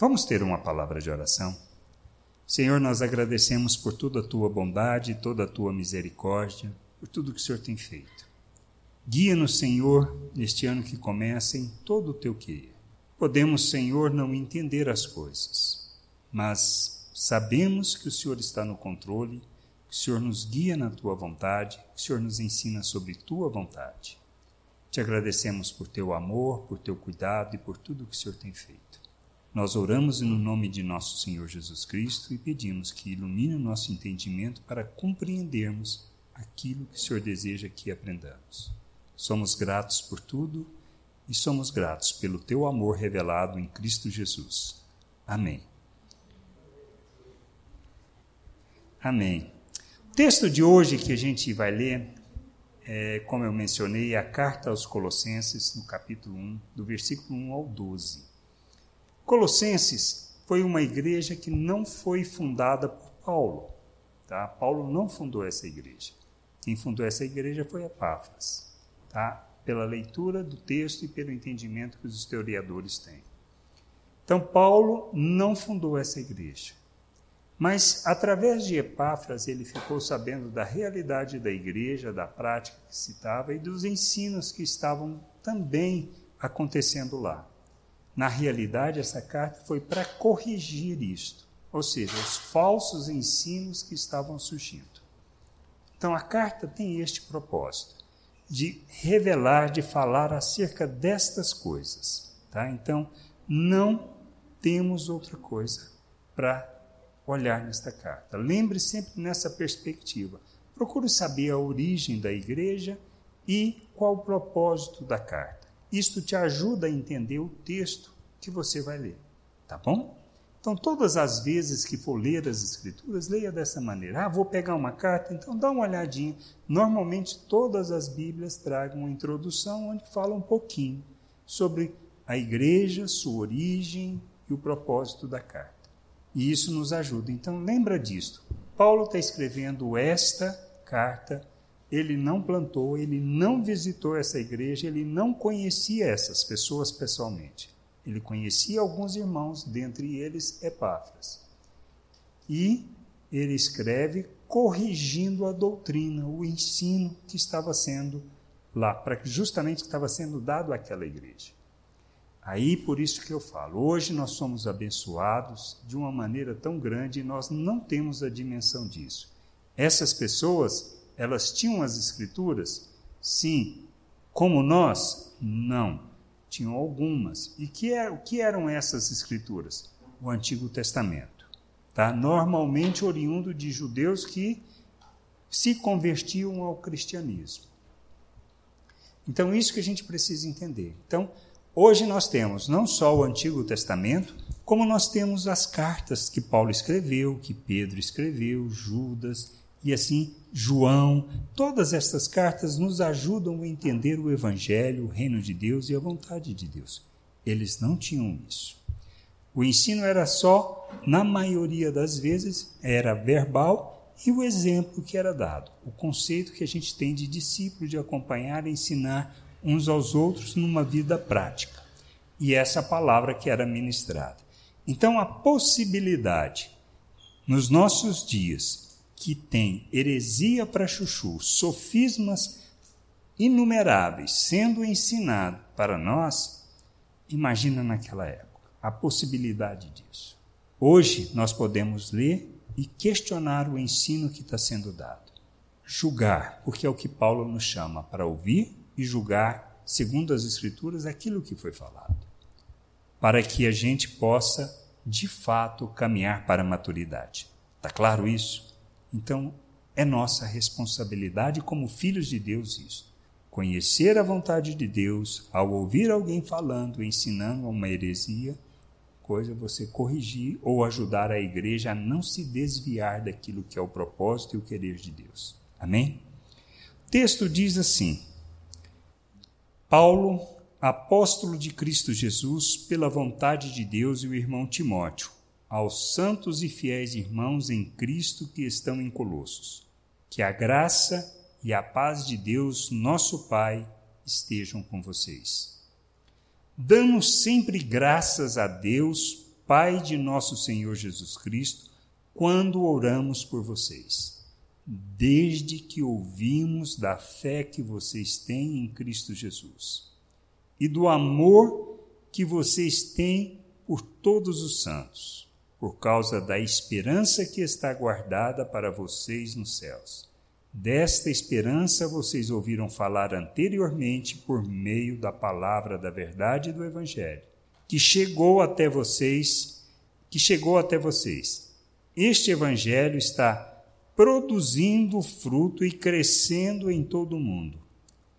Vamos ter uma palavra de oração? Senhor, nós agradecemos por toda a tua bondade, toda a tua misericórdia, por tudo que o Senhor tem feito. Guia-nos, Senhor, neste ano que começa em todo o teu querer. Podemos, Senhor, não entender as coisas, mas sabemos que o Senhor está no controle, que o Senhor nos guia na tua vontade, que o Senhor nos ensina sobre tua vontade. Te agradecemos por teu amor, por teu cuidado e por tudo que o Senhor tem feito. Nós oramos no nome de nosso Senhor Jesus Cristo e pedimos que ilumine o nosso entendimento para compreendermos aquilo que o Senhor deseja que aprendamos. Somos gratos por tudo e somos gratos pelo teu amor revelado em Cristo Jesus. Amém. Amém. O texto de hoje que a gente vai ler é, como eu mencionei, a carta aos Colossenses, no capítulo 1, do versículo 1 ao 12. Colossenses foi uma igreja que não foi fundada por Paulo. Tá? Paulo não fundou essa igreja. Quem fundou essa igreja foi Epáfras tá? pela leitura do texto e pelo entendimento que os historiadores têm. Então, Paulo não fundou essa igreja. Mas, através de Epáfras, ele ficou sabendo da realidade da igreja, da prática que se estava e dos ensinos que estavam também acontecendo lá. Na realidade, essa carta foi para corrigir isto, ou seja, os falsos ensinos que estavam surgindo. Então, a carta tem este propósito de revelar, de falar acerca destas coisas. Tá? Então, não temos outra coisa para olhar nesta carta. Lembre sempre nessa perspectiva. Procure saber a origem da igreja e qual o propósito da carta. Isto te ajuda a entender o texto que você vai ler. Tá bom? Então, todas as vezes que for ler as Escrituras, leia dessa maneira. Ah, vou pegar uma carta, então dá uma olhadinha. Normalmente, todas as Bíblias tragam uma introdução onde fala um pouquinho sobre a igreja, sua origem e o propósito da carta. E isso nos ajuda. Então, lembra disto. Paulo está escrevendo esta carta. Ele não plantou, ele não visitou essa igreja, ele não conhecia essas pessoas pessoalmente. Ele conhecia alguns irmãos, dentre eles Epáfras. E ele escreve corrigindo a doutrina, o ensino que estava sendo lá, para justamente que estava sendo dado àquela igreja. Aí por isso que eu falo, hoje nós somos abençoados de uma maneira tão grande e nós não temos a dimensão disso. Essas pessoas, elas tinham as escrituras? Sim. Como nós? Não tinham algumas. E que é, o que eram essas escrituras? O Antigo Testamento. Tá? Normalmente oriundo de judeus que se convertiam ao cristianismo. Então, isso que a gente precisa entender. Então, hoje nós temos não só o Antigo Testamento, como nós temos as cartas que Paulo escreveu, que Pedro escreveu, Judas, e assim João, todas estas cartas nos ajudam a entender o Evangelho, o reino de Deus e a vontade de Deus. Eles não tinham isso. O ensino era só, na maioria das vezes, era verbal e o exemplo que era dado, o conceito que a gente tem de discípulo, de acompanhar e ensinar uns aos outros numa vida prática. E essa palavra que era ministrada. Então, a possibilidade nos nossos dias que tem heresia para chuchu, sofismas inumeráveis sendo ensinado para nós, imagina naquela época a possibilidade disso. Hoje nós podemos ler e questionar o ensino que está sendo dado. Julgar, porque é o que Paulo nos chama para ouvir e julgar, segundo as Escrituras, aquilo que foi falado. Para que a gente possa, de fato, caminhar para a maturidade. Está claro isso? Então, é nossa responsabilidade como filhos de Deus isso. Conhecer a vontade de Deus, ao ouvir alguém falando, ensinando uma heresia, coisa você corrigir ou ajudar a igreja a não se desviar daquilo que é o propósito e o querer de Deus. Amém? O texto diz assim: Paulo, apóstolo de Cristo Jesus, pela vontade de Deus, e o irmão Timóteo aos santos e fiéis irmãos em Cristo que estão em Colossos. Que a graça e a paz de Deus, nosso Pai, estejam com vocês. Damos sempre graças a Deus, Pai de nosso Senhor Jesus Cristo quando oramos por vocês, desde que ouvimos da fé que vocês têm em Cristo Jesus e do amor que vocês têm por todos os santos, por causa da esperança que está guardada para vocês nos céus. Desta esperança vocês ouviram falar anteriormente por meio da palavra da verdade do evangelho, que chegou até vocês, que chegou até vocês. Este evangelho está produzindo fruto e crescendo em todo o mundo,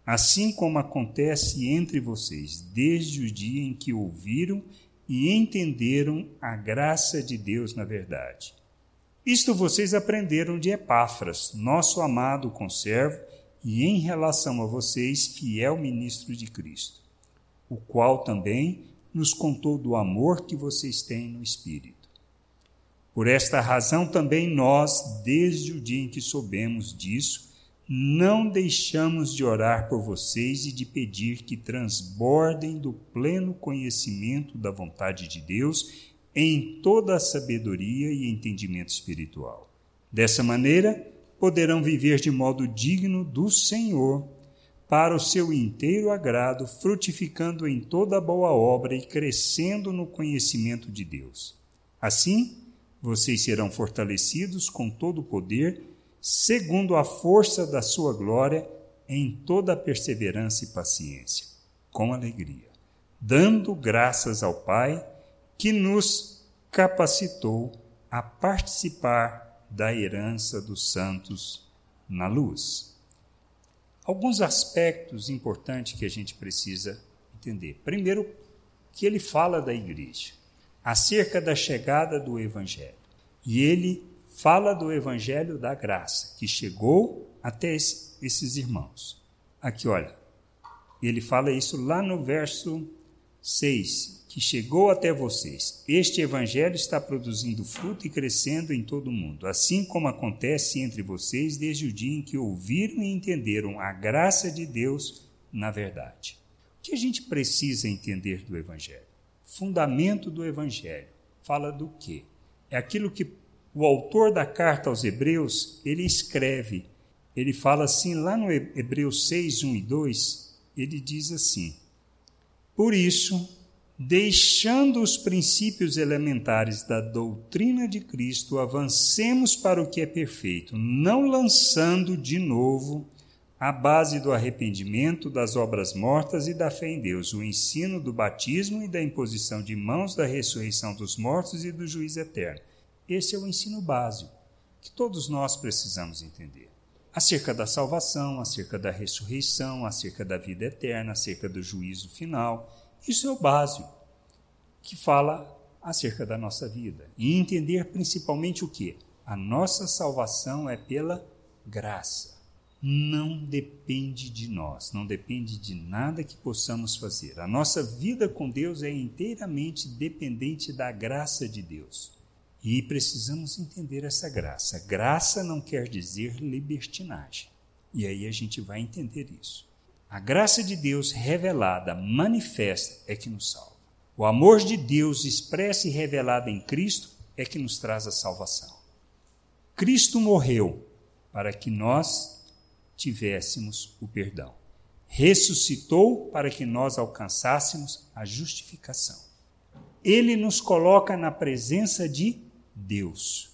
assim como acontece entre vocês desde o dia em que ouviram e entenderam a graça de Deus na verdade. Isto vocês aprenderam de Epáfras, nosso amado conservo, e em relação a vocês, fiel ministro de Cristo, o qual também nos contou do amor que vocês têm no Espírito. Por esta razão também nós, desde o dia em que soubemos disso, não deixamos de orar por vocês e de pedir que transbordem do pleno conhecimento da vontade de Deus em toda a sabedoria e entendimento espiritual. Dessa maneira, poderão viver de modo digno do Senhor, para o seu inteiro agrado, frutificando em toda boa obra e crescendo no conhecimento de Deus. Assim, vocês serão fortalecidos com todo o poder, segundo a força da sua glória, em toda perseverança e paciência, com alegria, dando graças ao Pai que nos capacitou a participar da herança dos santos na luz. Alguns aspectos importantes que a gente precisa entender. Primeiro, que ele fala da igreja, acerca da chegada do evangelho. E ele fala do evangelho da graça, que chegou até esses irmãos. Aqui, olha, ele fala isso lá no verso 6, que chegou até vocês. Este evangelho está produzindo fruto e crescendo em todo o mundo, assim como acontece entre vocês desde o dia em que ouviram e entenderam a graça de Deus na verdade. O que a gente precisa entender do evangelho? Fundamento do evangelho. Fala do quê? É aquilo que o autor da carta aos Hebreus, ele escreve. Ele fala assim lá no Hebreus 6, 1 e 2, ele diz assim: Por isso, deixando os princípios elementares da doutrina de Cristo, avancemos para o que é perfeito, não lançando de novo a base do arrependimento, das obras mortas e da fé em Deus, o ensino do batismo e da imposição de mãos, da ressurreição dos mortos e do juízo eterno. Esse é o ensino básico que todos nós precisamos entender. Acerca da salvação, acerca da ressurreição, acerca da vida eterna, acerca do juízo final isso é o básico que fala acerca da nossa vida. E entender principalmente o que? A nossa salvação é pela graça. Não depende de nós, não depende de nada que possamos fazer. A nossa vida com Deus é inteiramente dependente da graça de Deus. E precisamos entender essa graça. Graça não quer dizer libertinagem. E aí a gente vai entender isso. A graça de Deus revelada, manifesta, é que nos salva. O amor de Deus expresso e revelado em Cristo é que nos traz a salvação. Cristo morreu para que nós tivéssemos o perdão. Ressuscitou para que nós alcançássemos a justificação. Ele nos coloca na presença de Deus.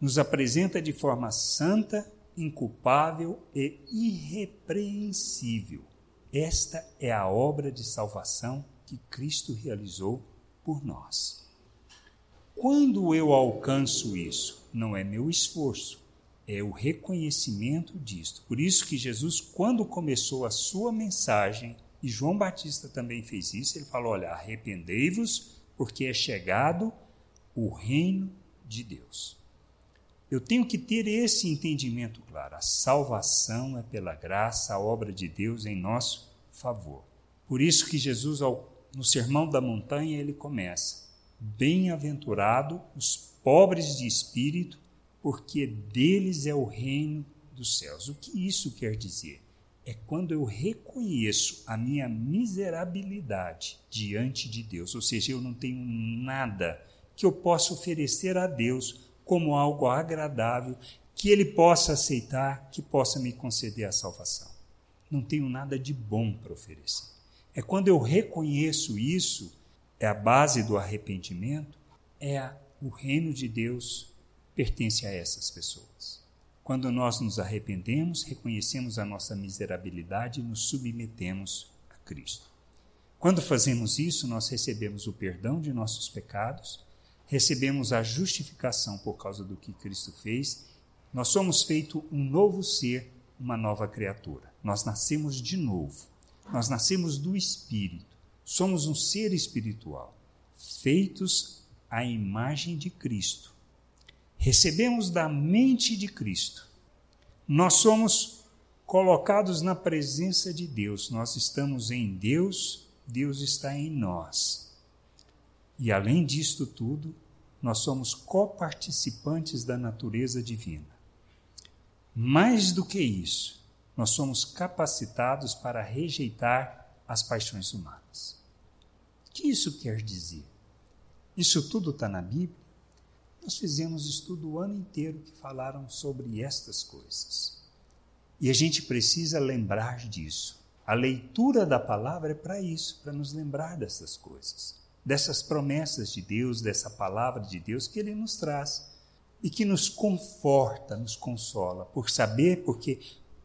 Nos apresenta de forma santa, inculpável e irrepreensível. Esta é a obra de salvação que Cristo realizou por nós. Quando eu alcanço isso, não é meu esforço, é o reconhecimento disto. Por isso que Jesus, quando começou a sua mensagem, e João Batista também fez isso, ele falou: Olha, arrependei-vos, porque é chegado o reino de Deus. Eu tenho que ter esse entendimento claro. A salvação é pela graça, a obra de Deus em nosso favor. Por isso que Jesus, no Sermão da Montanha, ele começa: Bem-aventurado os pobres de espírito, porque deles é o reino dos céus. O que isso quer dizer? É quando eu reconheço a minha miserabilidade diante de Deus, ou seja, eu não tenho nada que eu possa oferecer a Deus como algo agradável, que Ele possa aceitar, que possa me conceder a salvação. Não tenho nada de bom para oferecer. É quando eu reconheço isso, é a base do arrependimento, é a, o reino de Deus pertence a essas pessoas. Quando nós nos arrependemos, reconhecemos a nossa miserabilidade e nos submetemos a Cristo. Quando fazemos isso, nós recebemos o perdão de nossos pecados, recebemos a justificação por causa do que Cristo fez, nós somos feito um novo ser, uma nova criatura. Nós nascemos de novo. Nós nascemos do Espírito. Somos um ser espiritual, feitos à imagem de Cristo. Recebemos da mente de Cristo. Nós somos colocados na presença de Deus. Nós estamos em Deus Deus está em nós. E além disto tudo, nós somos coparticipantes da natureza divina. Mais do que isso, nós somos capacitados para rejeitar as paixões humanas. O que isso quer dizer? Isso tudo está na Bíblia? Nós fizemos estudo o ano inteiro que falaram sobre estas coisas. E a gente precisa lembrar disso. A leitura da palavra é para isso, para nos lembrar dessas coisas, dessas promessas de Deus, dessa palavra de Deus que Ele nos traz e que nos conforta, nos consola, por saber porque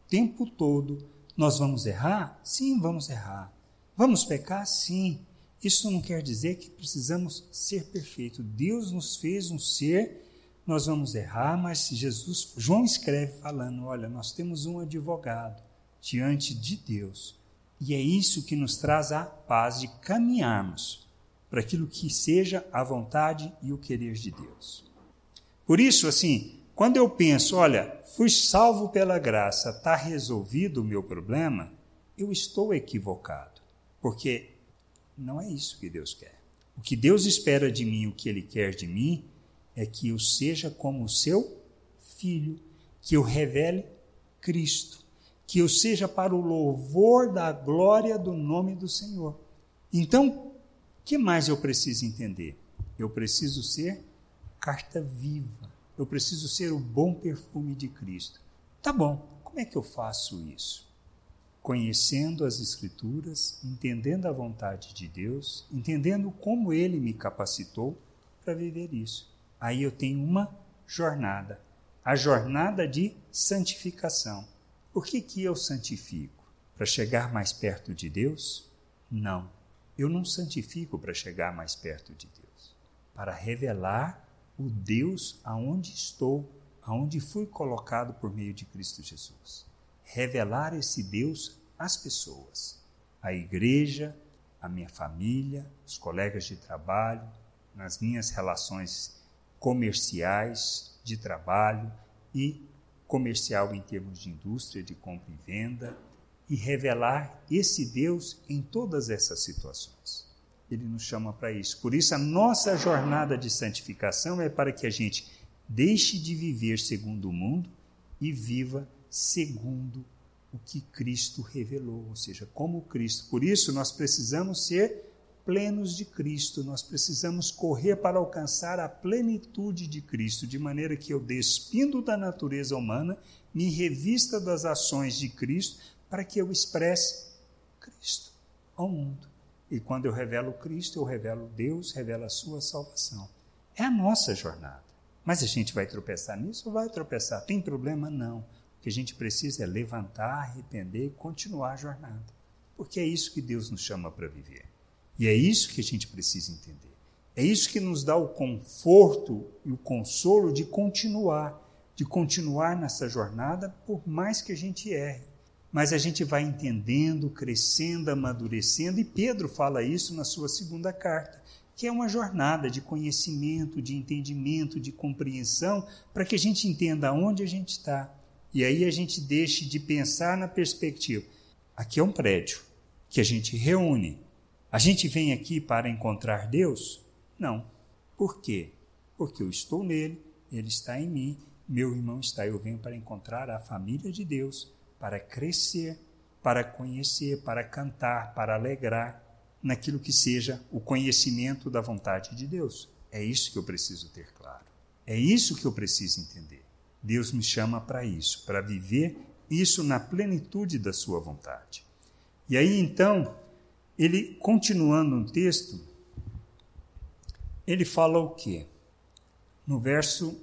o tempo todo nós vamos errar? Sim, vamos errar. Vamos pecar? Sim. Isso não quer dizer que precisamos ser perfeitos. Deus nos fez um ser, nós vamos errar, mas Jesus, João escreve falando: olha, nós temos um advogado diante de Deus. E é isso que nos traz a paz de caminharmos para aquilo que seja a vontade e o querer de Deus. Por isso, assim, quando eu penso, olha, fui salvo pela graça, está resolvido o meu problema, eu estou equivocado, porque não é isso que Deus quer. O que Deus espera de mim, o que Ele quer de mim, é que eu seja como o seu filho, que eu revele Cristo que eu seja para o louvor da glória do nome do Senhor. Então, que mais eu preciso entender? Eu preciso ser carta viva. Eu preciso ser o bom perfume de Cristo. Tá bom, como é que eu faço isso? Conhecendo as Escrituras, entendendo a vontade de Deus, entendendo como Ele me capacitou para viver isso. Aí eu tenho uma jornada, a jornada de santificação. Por que, que eu santifico? Para chegar mais perto de Deus? Não. Eu não santifico para chegar mais perto de Deus. Para revelar o Deus aonde estou, aonde fui colocado por meio de Cristo Jesus. Revelar esse Deus às pessoas, à igreja, à minha família, os colegas de trabalho, nas minhas relações comerciais, de trabalho e comercial em termos de indústria, de compra e venda, e revelar esse Deus em todas essas situações. Ele nos chama para isso. Por isso, a nossa jornada de santificação é para que a gente deixe de viver segundo o mundo e viva segundo o que Cristo revelou, ou seja, como Cristo. Por isso, nós precisamos ser plenos de Cristo, nós precisamos correr para alcançar a plenitude de Cristo, de maneira que eu, despindo da natureza humana, me revista das ações de Cristo, para que eu expresse Cristo ao mundo. E quando eu revelo Cristo, eu revelo Deus, revelo a sua salvação. É a nossa jornada. Mas a gente vai tropeçar nisso vai tropeçar? Tem problema? Não. O que a gente precisa é levantar, arrepender e continuar a jornada. Porque é isso que Deus nos chama para viver. E é isso que a gente precisa entender. É isso que nos dá o conforto e o consolo de continuar, de continuar nessa jornada, por mais que a gente erre. Mas a gente vai entendendo, crescendo, amadurecendo, e Pedro fala isso na sua segunda carta, que é uma jornada de conhecimento, de entendimento, de compreensão, para que a gente entenda onde a gente está. E aí a gente deixe de pensar na perspectiva. Aqui é um prédio que a gente reúne a gente vem aqui para encontrar Deus? Não. Por quê? Porque eu estou nele, ele está em mim, meu irmão está. Eu venho para encontrar a família de Deus, para crescer, para conhecer, para cantar, para alegrar naquilo que seja o conhecimento da vontade de Deus. É isso que eu preciso ter claro. É isso que eu preciso entender. Deus me chama para isso, para viver isso na plenitude da sua vontade. E aí então, ele continuando no texto, ele fala o quê? No verso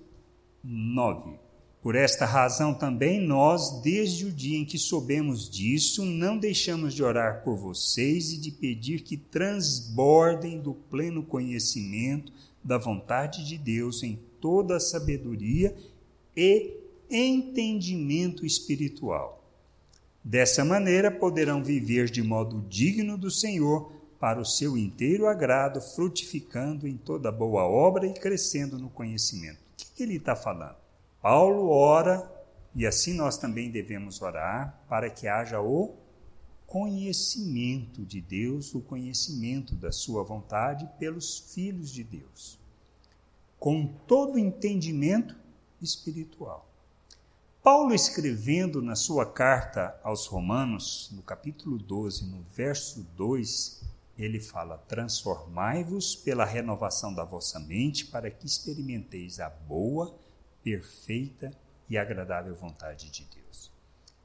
9. Por esta razão também nós, desde o dia em que soubemos disso, não deixamos de orar por vocês e de pedir que transbordem do pleno conhecimento da vontade de Deus em toda a sabedoria e entendimento espiritual. Dessa maneira poderão viver de modo digno do Senhor, para o seu inteiro agrado, frutificando em toda boa obra e crescendo no conhecimento. O que, que ele está falando? Paulo ora, e assim nós também devemos orar, para que haja o conhecimento de Deus, o conhecimento da Sua vontade pelos filhos de Deus, com todo entendimento espiritual. Paulo, escrevendo na sua carta aos Romanos, no capítulo 12, no verso 2, ele fala: Transformai-vos pela renovação da vossa mente, para que experimenteis a boa, perfeita e agradável vontade de Deus.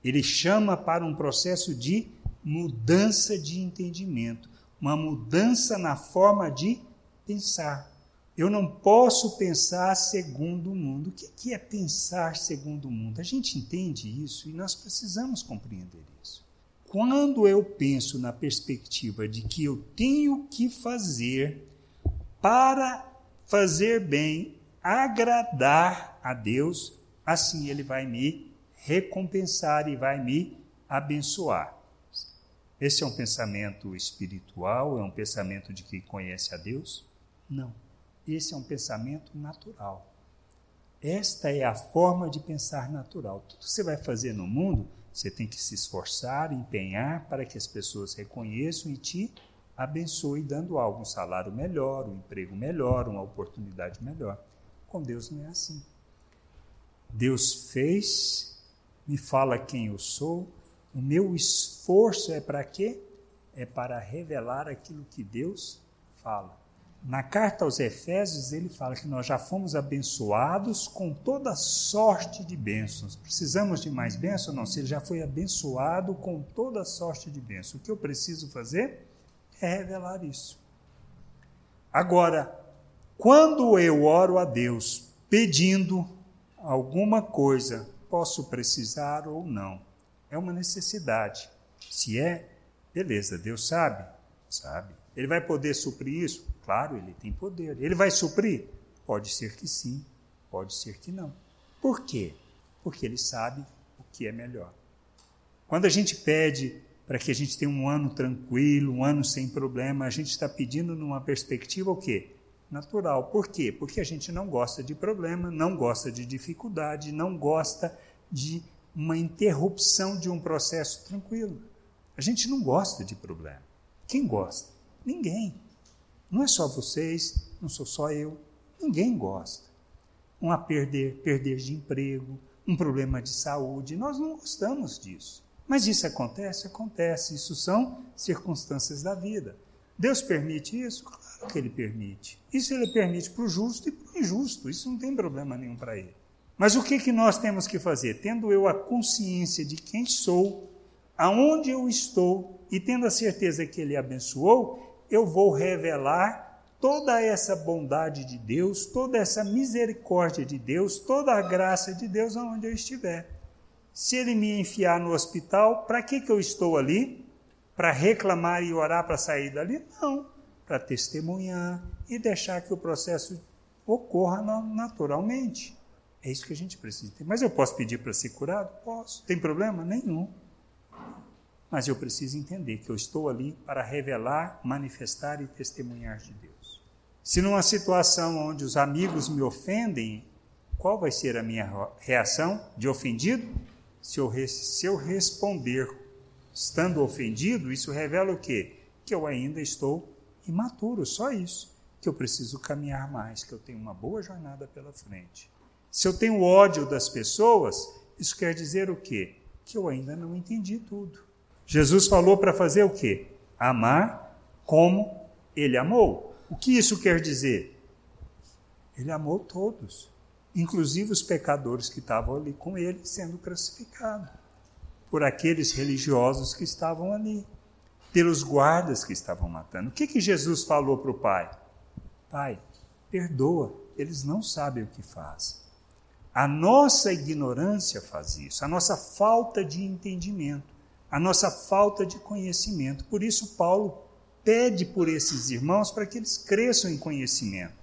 Ele chama para um processo de mudança de entendimento, uma mudança na forma de pensar. Eu não posso pensar segundo o mundo. O que é pensar segundo o mundo? A gente entende isso e nós precisamos compreender isso. Quando eu penso na perspectiva de que eu tenho que fazer para fazer bem, agradar a Deus, assim Ele vai me recompensar e vai me abençoar. Esse é um pensamento espiritual? É um pensamento de quem conhece a Deus? Não. Esse é um pensamento natural. Esta é a forma de pensar natural. Tudo que você vai fazer no mundo, você tem que se esforçar, empenhar para que as pessoas reconheçam e te abençoem, dando algo, um salário melhor, um emprego melhor, uma oportunidade melhor. Com Deus não é assim. Deus fez, me fala quem eu sou, o meu esforço é para quê? É para revelar aquilo que Deus fala. Na carta aos Efésios, ele fala que nós já fomos abençoados com toda sorte de bênçãos. Precisamos de mais bênçãos? Não, se ele já foi abençoado com toda sorte de bênçãos. O que eu preciso fazer é revelar isso. Agora, quando eu oro a Deus pedindo alguma coisa, posso precisar ou não. É uma necessidade. Se é, beleza, Deus sabe, sabe. Ele vai poder suprir isso? Claro, ele tem poder. Ele vai suprir? Pode ser que sim, pode ser que não. Por quê? Porque ele sabe o que é melhor. Quando a gente pede para que a gente tenha um ano tranquilo, um ano sem problema, a gente está pedindo numa perspectiva o quê? Natural. Por quê? Porque a gente não gosta de problema, não gosta de dificuldade, não gosta de uma interrupção de um processo tranquilo. A gente não gosta de problema. Quem gosta? Ninguém. Não é só vocês, não sou só eu. Ninguém gosta. Um a perder, perder de emprego, um problema de saúde, nós não gostamos disso. Mas isso acontece? Acontece. Isso são circunstâncias da vida. Deus permite isso? Claro que ele permite. Isso ele permite para o justo e para o injusto. Isso não tem problema nenhum para ele. Mas o que, que nós temos que fazer? Tendo eu a consciência de quem sou, aonde eu estou e tendo a certeza que ele abençoou, eu vou revelar toda essa bondade de Deus, toda essa misericórdia de Deus, toda a graça de Deus aonde eu estiver. Se ele me enfiar no hospital, para que, que eu estou ali? Para reclamar e orar para sair dali? Não, para testemunhar e deixar que o processo ocorra naturalmente. É isso que a gente precisa ter. Mas eu posso pedir para ser curado? Posso. Tem problema? Nenhum. Mas eu preciso entender que eu estou ali para revelar, manifestar e testemunhar de Deus. Se numa situação onde os amigos me ofendem, qual vai ser a minha reação de ofendido? Se eu, se eu responder estando ofendido, isso revela o quê? Que eu ainda estou imaturo, só isso. Que eu preciso caminhar mais, que eu tenho uma boa jornada pela frente. Se eu tenho ódio das pessoas, isso quer dizer o quê? Que eu ainda não entendi tudo. Jesus falou para fazer o quê? Amar como ele amou. O que isso quer dizer? Ele amou todos, inclusive os pecadores que estavam ali com ele sendo crucificados, por aqueles religiosos que estavam ali, pelos guardas que estavam matando. O que, que Jesus falou para o pai? Pai, perdoa, eles não sabem o que fazem. A nossa ignorância faz isso, a nossa falta de entendimento, a nossa falta de conhecimento. Por isso, Paulo pede por esses irmãos para que eles cresçam em conhecimento.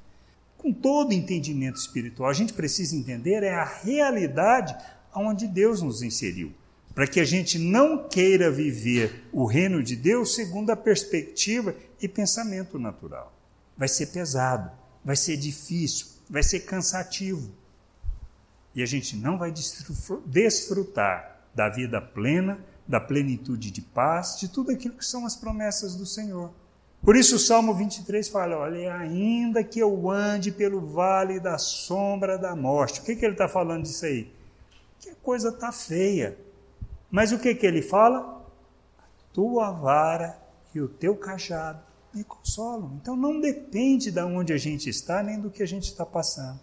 Com todo entendimento espiritual, a gente precisa entender é a realidade onde Deus nos inseriu, para que a gente não queira viver o reino de Deus segundo a perspectiva e pensamento natural. Vai ser pesado, vai ser difícil, vai ser cansativo. E a gente não vai desfrutar da vida plena, da plenitude de paz, de tudo aquilo que são as promessas do Senhor. Por isso o Salmo 23 fala: olha, ainda que eu ande pelo vale da sombra da morte. O que, que ele está falando disso aí? Que a coisa está feia. Mas o que, que ele fala? tua vara e o teu cajado me consolam. Então não depende de onde a gente está, nem do que a gente está passando.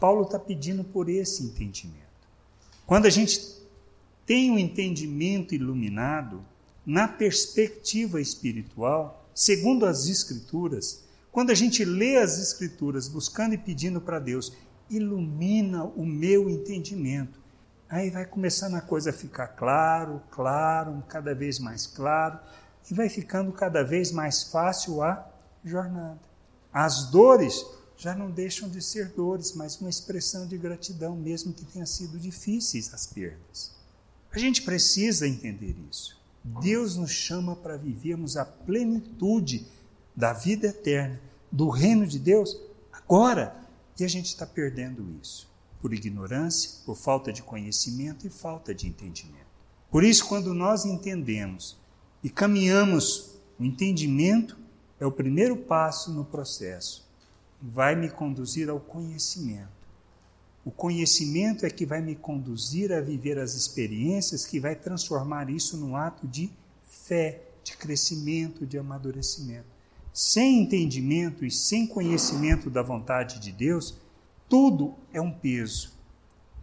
Paulo está pedindo por esse entendimento. Quando a gente tem um entendimento iluminado na perspectiva espiritual, segundo as Escrituras, quando a gente lê as Escrituras buscando e pedindo para Deus, ilumina o meu entendimento. Aí vai começando a coisa a ficar claro, claro, cada vez mais claro, e vai ficando cada vez mais fácil a jornada. As dores já não deixam de ser dores, mas uma expressão de gratidão, mesmo que tenham sido difíceis as perdas. A gente precisa entender isso. Deus nos chama para vivermos a plenitude da vida eterna, do reino de Deus, agora. E a gente está perdendo isso por ignorância, por falta de conhecimento e falta de entendimento. Por isso, quando nós entendemos e caminhamos, o entendimento é o primeiro passo no processo. Vai me conduzir ao conhecimento. O conhecimento é que vai me conduzir a viver as experiências que vai transformar isso num ato de fé, de crescimento, de amadurecimento. Sem entendimento e sem conhecimento da vontade de Deus, tudo é um peso.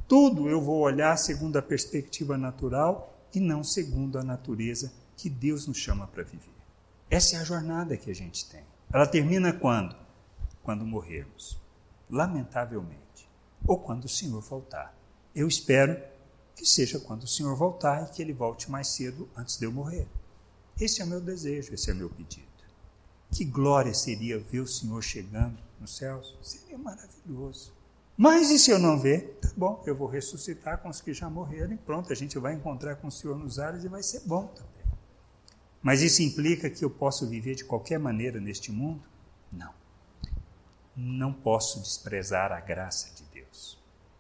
Tudo eu vou olhar segundo a perspectiva natural e não segundo a natureza que Deus nos chama para viver. Essa é a jornada que a gente tem. Ela termina quando? Quando morrermos. Lamentavelmente ou quando o Senhor voltar. Eu espero que seja quando o Senhor voltar e que ele volte mais cedo antes de eu morrer. Esse é o meu desejo, esse é o meu pedido. Que glória seria ver o Senhor chegando nos céus? Seria maravilhoso. Mas e se eu não ver? Tá bom, eu vou ressuscitar com os que já morreram e pronto, a gente vai encontrar com o Senhor nos ares e vai ser bom também. Mas isso implica que eu posso viver de qualquer maneira neste mundo? Não. Não posso desprezar a graça de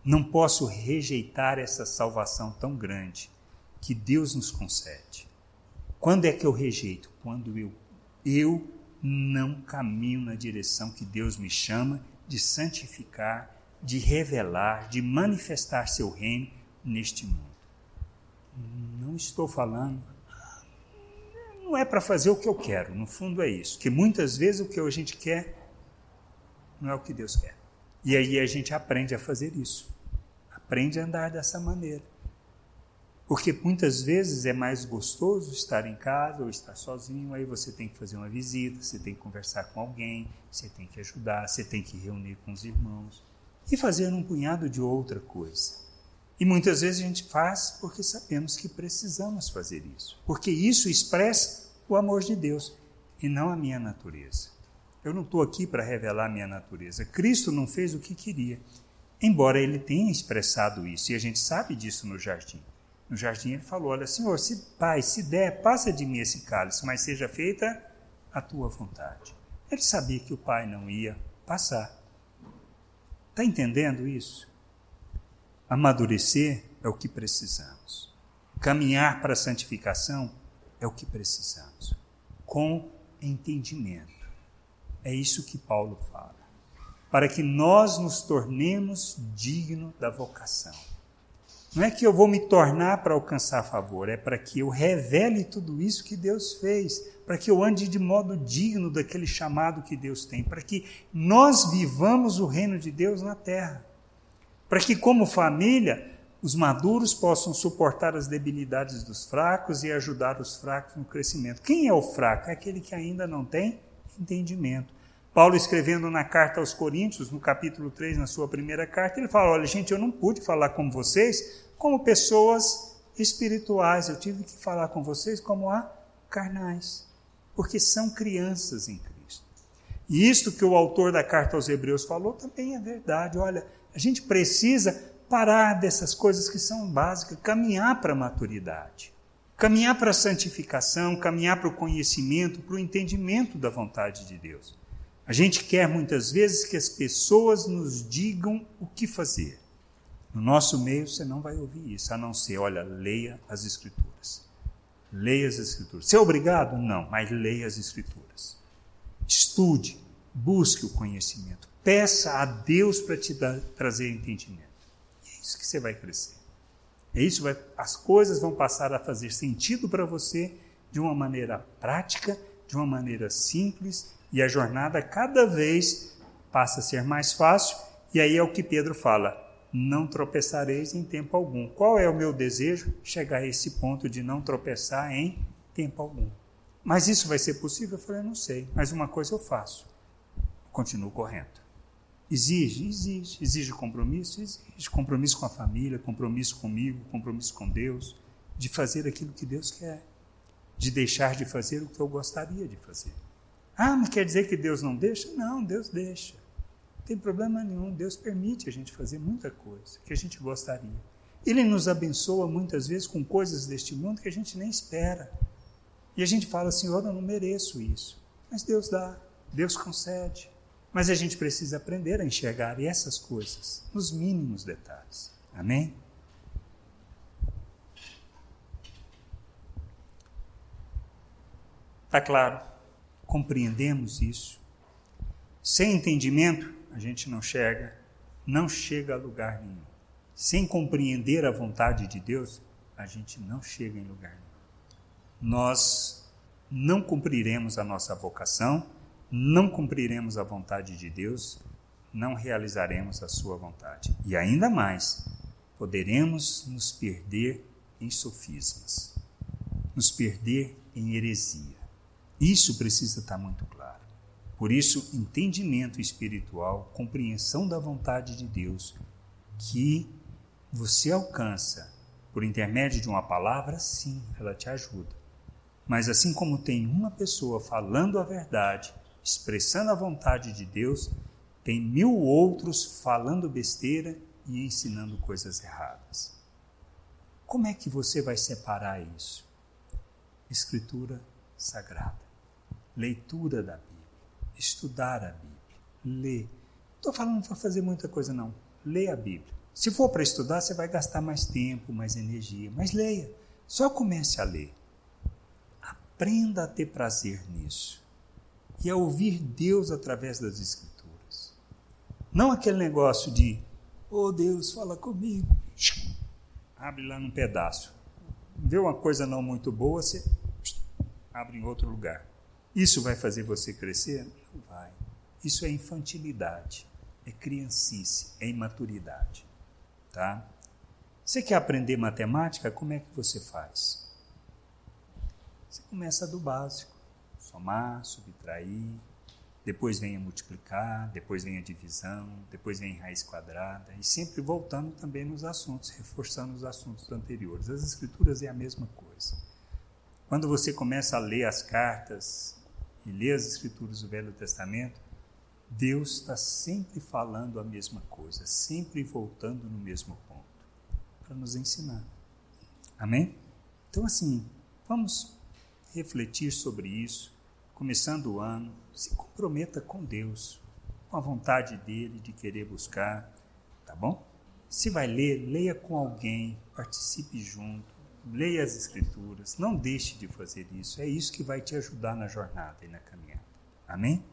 não posso rejeitar essa salvação tão grande que Deus nos concede. Quando é que eu rejeito? Quando eu, eu não caminho na direção que Deus me chama de santificar, de revelar, de manifestar seu reino neste mundo. Não estou falando. Não é para fazer o que eu quero, no fundo é isso. Que muitas vezes o que a gente quer não é o que Deus quer. E aí a gente aprende a fazer isso. Aprende a andar dessa maneira. Porque muitas vezes é mais gostoso estar em casa ou estar sozinho, aí você tem que fazer uma visita, você tem que conversar com alguém, você tem que ajudar, você tem que reunir com os irmãos e fazer um punhado de outra coisa. E muitas vezes a gente faz porque sabemos que precisamos fazer isso, porque isso expressa o amor de Deus e não a minha natureza. Eu não estou aqui para revelar a minha natureza. Cristo não fez o que queria, embora ele tenha expressado isso, e a gente sabe disso no jardim. No jardim ele falou: Olha, Senhor, se, Pai, se der, passa de mim esse cálice, mas seja feita a tua vontade. Ele sabia que o Pai não ia passar. Está entendendo isso? Amadurecer é o que precisamos. Caminhar para a santificação é o que precisamos. Com entendimento. É isso que Paulo fala. Para que nós nos tornemos dignos da vocação. Não é que eu vou me tornar para alcançar favor, é para que eu revele tudo isso que Deus fez, para que eu ande de modo digno daquele chamado que Deus tem, para que nós vivamos o reino de Deus na terra. Para que, como família, os maduros possam suportar as debilidades dos fracos e ajudar os fracos no crescimento. Quem é o fraco? É aquele que ainda não tem entendimento. Paulo, escrevendo na carta aos Coríntios, no capítulo 3, na sua primeira carta, ele fala: Olha, gente, eu não pude falar com vocês como pessoas espirituais, eu tive que falar com vocês como a carnais, porque são crianças em Cristo. E isto que o autor da carta aos Hebreus falou também é verdade. Olha, a gente precisa parar dessas coisas que são básicas, caminhar para a maturidade, caminhar para a santificação, caminhar para o conhecimento, para o entendimento da vontade de Deus. A gente quer muitas vezes que as pessoas nos digam o que fazer. No nosso meio você não vai ouvir isso, a não ser, olha, leia as Escrituras. Leia as Escrituras. Você é obrigado? Não, mas leia as Escrituras. Estude, busque o conhecimento. Peça a Deus para te dar, trazer entendimento. É isso que você vai crescer. É isso, vai, as coisas vão passar a fazer sentido para você de uma maneira prática, de uma maneira simples e a jornada cada vez passa a ser mais fácil, e aí é o que Pedro fala: não tropeçareis em tempo algum. Qual é o meu desejo? Chegar a esse ponto de não tropeçar em tempo algum. Mas isso vai ser possível? Eu falei, não sei, mas uma coisa eu faço. Continuo correndo. Exige, exige. Exige compromisso? Exige. Compromisso com a família, compromisso comigo, compromisso com Deus, de fazer aquilo que Deus quer, de deixar de fazer o que eu gostaria de fazer. Ah, mas quer dizer que Deus não deixa? Não, Deus deixa. Tem problema nenhum. Deus permite a gente fazer muita coisa que a gente gostaria. Ele nos abençoa muitas vezes com coisas deste mundo que a gente nem espera. E a gente fala, Senhor, eu não mereço isso. Mas Deus dá, Deus concede. Mas a gente precisa aprender a enxergar essas coisas nos mínimos detalhes. Amém? Está claro compreendemos isso. Sem entendimento, a gente não chega, não chega a lugar nenhum. Sem compreender a vontade de Deus, a gente não chega em lugar nenhum. Nós não cumpriremos a nossa vocação, não cumpriremos a vontade de Deus, não realizaremos a sua vontade. E ainda mais, poderemos nos perder em sofismas, nos perder em heresia. Isso precisa estar muito claro. Por isso, entendimento espiritual, compreensão da vontade de Deus, que você alcança por intermédio de uma palavra, sim, ela te ajuda. Mas assim como tem uma pessoa falando a verdade, expressando a vontade de Deus, tem mil outros falando besteira e ensinando coisas erradas. Como é que você vai separar isso? Escritura sagrada leitura da estudar a Bíblia, ler. Estou falando para fazer muita coisa, não. Leia a Bíblia. Se for para estudar, você vai gastar mais tempo, mais energia, mas leia. Só comece a ler. Aprenda a ter prazer nisso e a ouvir Deus através das Escrituras. Não aquele negócio de, oh Deus, fala comigo. Abre lá num pedaço. Vê uma coisa não muito boa, você abre em outro lugar. Isso vai fazer você crescer? Não vai. Isso é infantilidade, é criancice, é imaturidade. Tá? Você quer aprender matemática? Como é que você faz? Você começa do básico: somar, subtrair, depois vem a multiplicar, depois vem a divisão, depois vem raiz quadrada, e sempre voltando também nos assuntos, reforçando os assuntos anteriores. As escrituras é a mesma coisa. Quando você começa a ler as cartas e lê as Escrituras do Velho Testamento, Deus está sempre falando a mesma coisa, sempre voltando no mesmo ponto, para nos ensinar. Amém? Então, assim, vamos refletir sobre isso, começando o ano, se comprometa com Deus, com a vontade dele de querer buscar, tá bom? Se vai ler, leia com alguém, participe junto, leia as Escrituras, não deixe de fazer isso. É isso que vai te ajudar na jornada e na caminhada. Amém?